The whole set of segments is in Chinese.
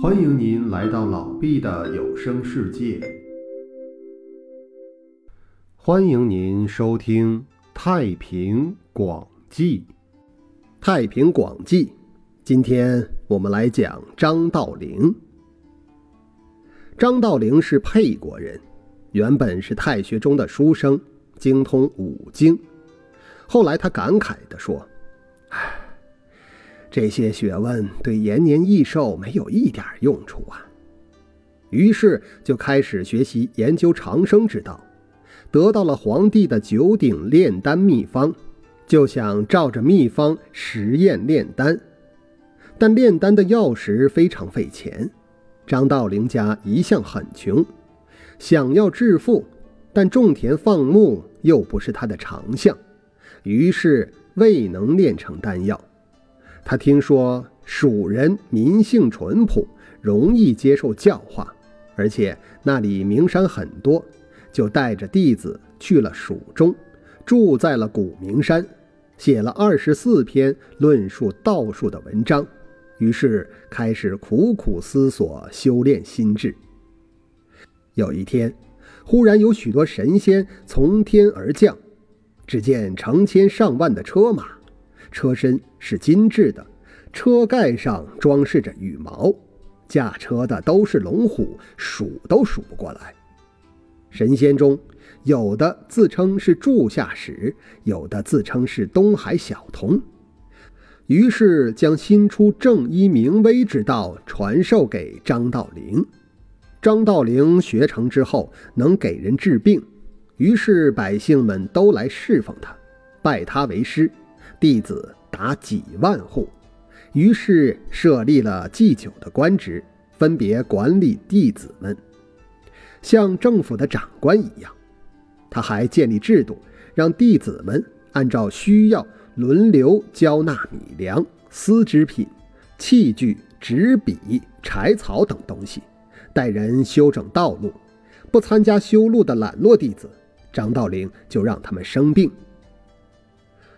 欢迎您来到老毕的有声世界。欢迎您收听《太平广记》。《太平广记》，今天我们来讲张道陵。张道陵是沛国人，原本是太学中的书生，精通五经。后来他感慨地说：“。”这些学问对延年益寿没有一点用处啊！于是就开始学习研究长生之道，得到了皇帝的九鼎炼丹秘方，就想照着秘方实验炼丹。但炼丹的药石非常费钱，张道陵家一向很穷，想要致富，但种田放牧又不是他的长项，于是未能炼成丹药。他听说蜀人民性淳朴，容易接受教化，而且那里名山很多，就带着弟子去了蜀中，住在了古名山，写了二十四篇论述道术的文章，于是开始苦苦思索修炼心智。有一天，忽然有许多神仙从天而降，只见成千上万的车马。车身是金制的，车盖上装饰着羽毛，驾车的都是龙虎，数都数不过来。神仙中有的自称是柱下使，有的自称是东海小童，于是将新出正医明威之道传授给张道陵。张道陵学成之后，能给人治病，于是百姓们都来侍奉他，拜他为师。弟子达几万户，于是设立了祭酒的官职，分别管理弟子们，像政府的长官一样。他还建立制度，让弟子们按照需要轮流交纳米粮、丝织品、器具、纸笔、柴草等东西，带人修整道路。不参加修路的懒惰弟子，张道陵就让他们生病。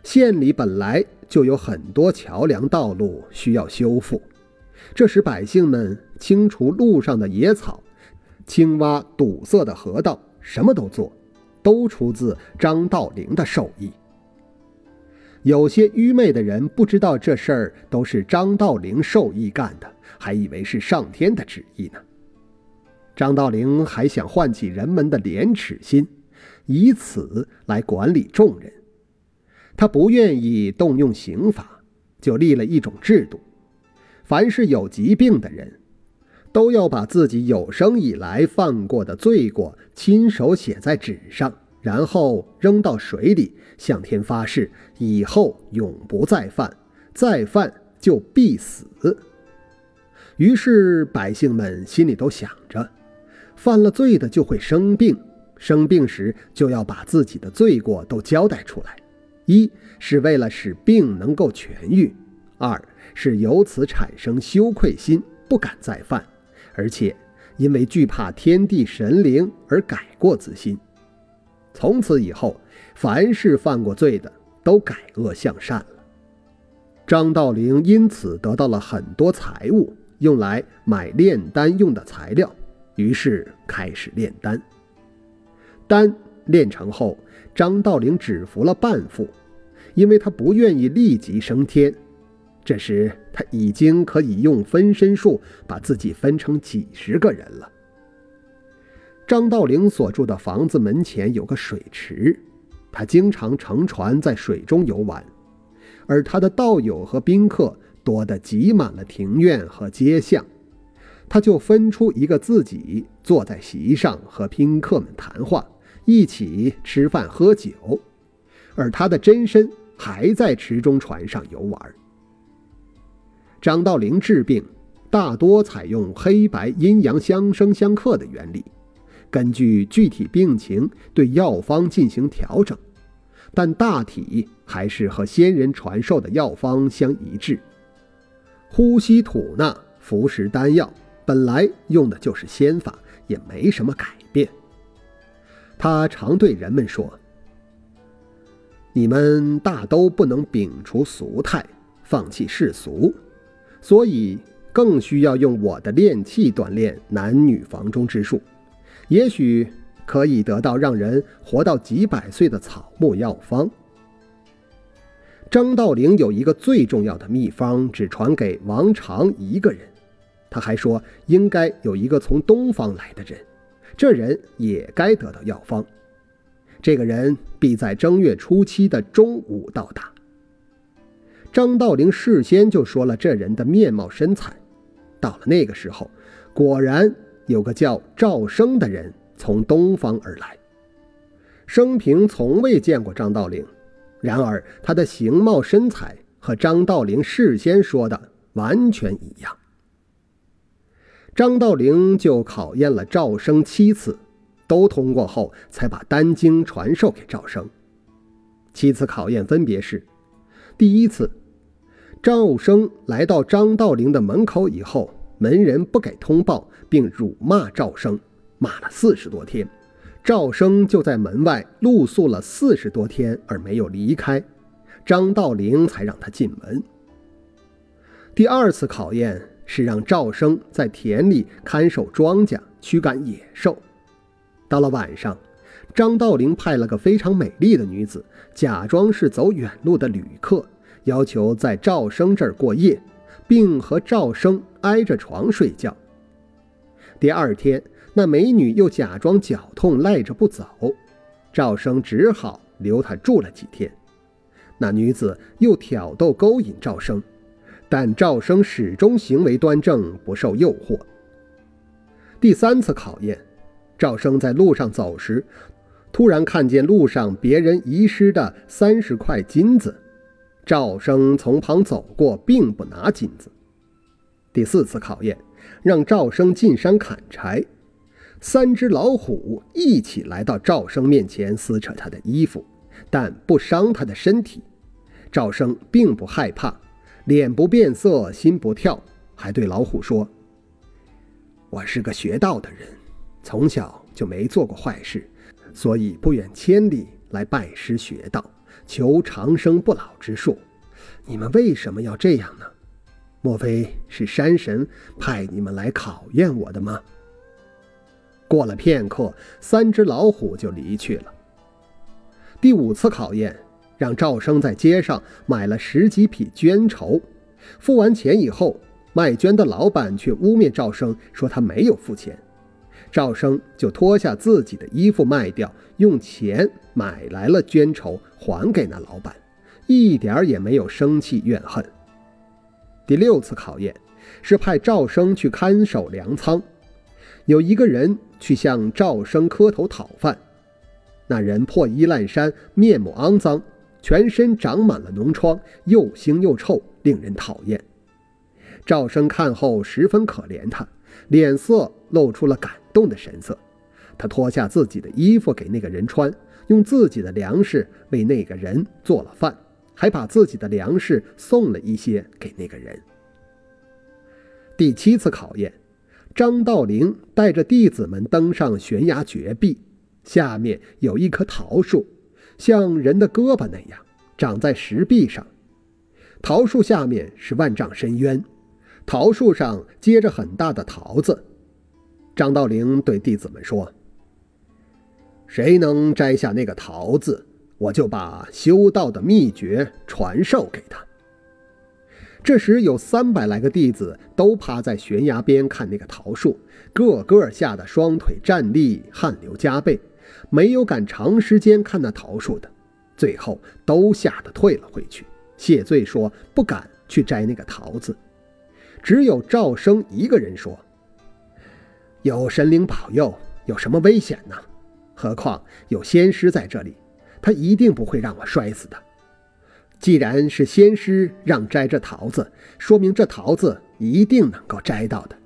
县里本来就有很多桥梁道路需要修复，这时百姓们清除路上的野草，清挖堵塞的河道，什么都做，都出自张道陵的授意。有些愚昧的人不知道这事儿都是张道陵授意干的，还以为是上天的旨意呢。张道陵还想唤起人们的廉耻心，以此来管理众人。他不愿意动用刑法，就立了一种制度：凡是有疾病的人，都要把自己有生以来犯过的罪过亲手写在纸上，然后扔到水里，向天发誓，以后永不再犯，再犯就必死。于是百姓们心里都想着，犯了罪的就会生病，生病时就要把自己的罪过都交代出来。一是为了使病能够痊愈，二是由此产生羞愧心，不敢再犯，而且因为惧怕天地神灵而改过自新。从此以后，凡是犯过罪的都改恶向善了。张道陵因此得到了很多财物，用来买炼丹用的材料，于是开始炼丹。丹炼成后，张道陵只服了半副。因为他不愿意立即升天，这时他已经可以用分身术把自己分成几十个人了。张道陵所住的房子门前有个水池，他经常乘船在水中游玩，而他的道友和宾客多得挤满了庭院和街巷，他就分出一个自己坐在席上和宾客们谈话，一起吃饭喝酒，而他的真身。还在池中船上游玩。张道陵治病大多采用黑白阴阳相生相克的原理，根据具体病情对药方进行调整，但大体还是和先人传授的药方相一致。呼吸吐纳服食丹药，本来用的就是仙法，也没什么改变。他常对人们说。你们大都不能摒除俗态，放弃世俗，所以更需要用我的炼器锻炼男女房中之术，也许可以得到让人活到几百岁的草木药方。张道陵有一个最重要的秘方，只传给王长一个人。他还说，应该有一个从东方来的人，这人也该得到药方。这个人必在正月初七的中午到达。张道陵事先就说了这人的面貌身材。到了那个时候，果然有个叫赵生的人从东方而来。生平从未见过张道陵。然而，他的形貌身材和张道陵事先说的完全一样。张道陵就考验了赵生七次，都通过后，才把丹经传授给赵生。七次考验分别是：第一次，赵生来到张道陵的门口以后，门人不给通报，并辱骂赵生，骂了四十多天。赵生就在门外露宿了四十多天而没有离开，张道陵才让他进门。第二次考验是让赵生在田里看守庄稼，驱赶野兽。到了晚上，张道陵派了个非常美丽的女子，假装是走远路的旅客，要求在赵生这儿过夜，并和赵生挨着床睡觉。第二天。那美女又假装脚痛赖着不走，赵生只好留她住了几天。那女子又挑逗勾引赵生，但赵生始终行为端正，不受诱惑。第三次考验，赵生在路上走时，突然看见路上别人遗失的三十块金子，赵生从旁走过，并不拿金子。第四次考验，让赵生进山砍柴。三只老虎一起来到赵生面前撕扯他的衣服，但不伤他的身体。赵生并不害怕，脸不变色，心不跳，还对老虎说：“我是个学道的人，从小就没做过坏事，所以不远千里来拜师学道，求长生不老之术。你们为什么要这样呢？莫非是山神派你们来考验我的吗？”过了片刻，三只老虎就离去了。第五次考验，让赵生在街上买了十几匹绢绸，付完钱以后，卖绢的老板却污蔑赵生说他没有付钱。赵生就脱下自己的衣服卖掉，用钱买来了绢绸还给那老板，一点也没有生气怨恨。第六次考验是派赵生去看守粮仓，有一个人。去向赵生磕头讨饭，那人破衣烂衫，面目肮脏，全身长满了脓疮，又腥又臭，令人讨厌。赵生看后十分可怜他，脸色露出了感动的神色。他脱下自己的衣服给那个人穿，用自己的粮食为那个人做了饭，还把自己的粮食送了一些给那个人。第七次考验。张道陵带着弟子们登上悬崖绝壁，下面有一棵桃树，像人的胳膊那样长在石壁上。桃树下面是万丈深渊，桃树上结着很大的桃子。张道陵对弟子们说：“谁能摘下那个桃子，我就把修道的秘诀传授给他。”这时，有三百来个弟子都趴在悬崖边看那个桃树，个个吓得双腿站立，汗流浃背。没有敢长时间看那桃树的，最后都吓得退了回去，谢罪说不敢去摘那个桃子。只有赵生一个人说：“有神灵保佑，有什么危险呢？何况有仙师在这里，他一定不会让我摔死的。”既然是仙师让摘这桃子，说明这桃子一定能够摘到的。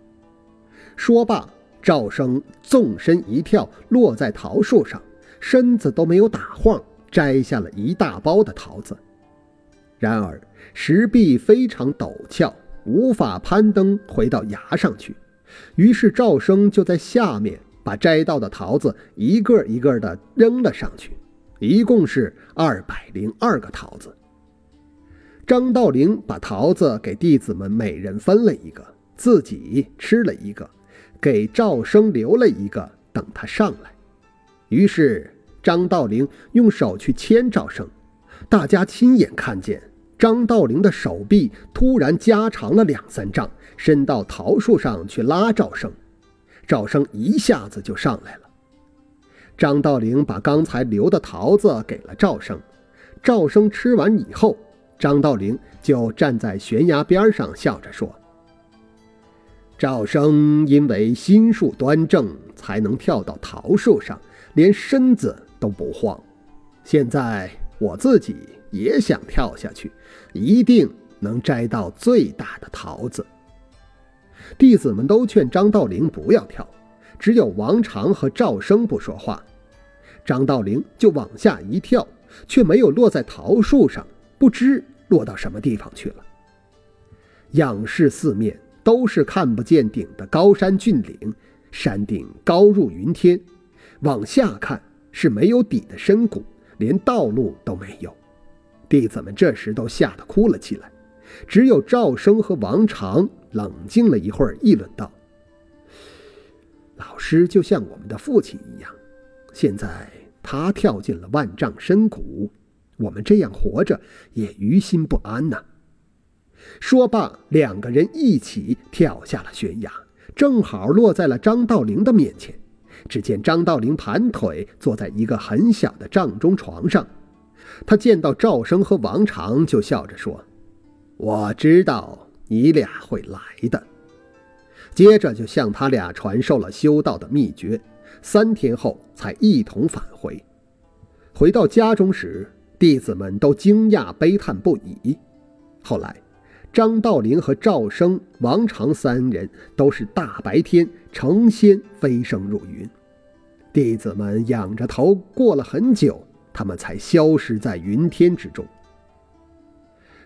说罢，赵生纵身一跳，落在桃树上，身子都没有打晃，摘下了一大包的桃子。然而石壁非常陡峭，无法攀登回到崖上去，于是赵生就在下面把摘到的桃子一个一个的扔了上去，一共是二百零二个桃子。张道陵把桃子给弟子们每人分了一个，自己吃了一个，给赵生留了一个，等他上来。于是张道陵用手去牵赵生，大家亲眼看见张道陵的手臂突然加长了两三丈，伸到桃树上去拉赵生，赵生一下子就上来了。张道陵把刚才留的桃子给了赵生，赵生吃完以后，张道陵就站在悬崖边上笑着说。赵生因为心术端正，才能跳到桃树上，连身子都不晃。现在我自己也想跳下去，一定能摘到最大的桃子。弟子们都劝张道陵不要跳，只有王常和赵生不说话。张道陵就往下一跳，却没有落在桃树上，不知落到什么地方去了。仰视四面。都是看不见顶的高山峻岭，山顶高入云天，往下看是没有底的深谷，连道路都没有。弟子们这时都吓得哭了起来，只有赵生和王常冷静了一会儿，议论道：“老师就像我们的父亲一样，现在他跳进了万丈深谷，我们这样活着也于心不安呐。”说罢，两个人一起跳下了悬崖，正好落在了张道陵的面前。只见张道陵盘腿坐在一个很小的帐中床上，他见到赵生和王常，就笑着说：“我知道你俩会来的。”接着就向他俩传授了修道的秘诀。三天后，才一同返回。回到家中时，弟子们都惊讶悲叹不已。后来。张道陵和赵生、王常三人都是大白天成仙飞升入云，弟子们仰着头过了很久，他们才消失在云天之中。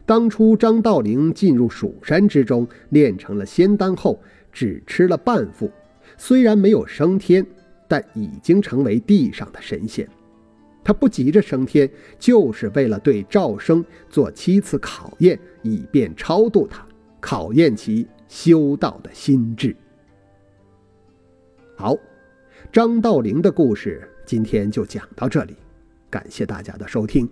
当初张道陵进入蜀山之中，练成了仙丹后，只吃了半副，虽然没有升天，但已经成为地上的神仙。他不急着升天，就是为了对赵生做七次考验，以便超度他，考验其修道的心智。好，张道陵的故事今天就讲到这里，感谢大家的收听。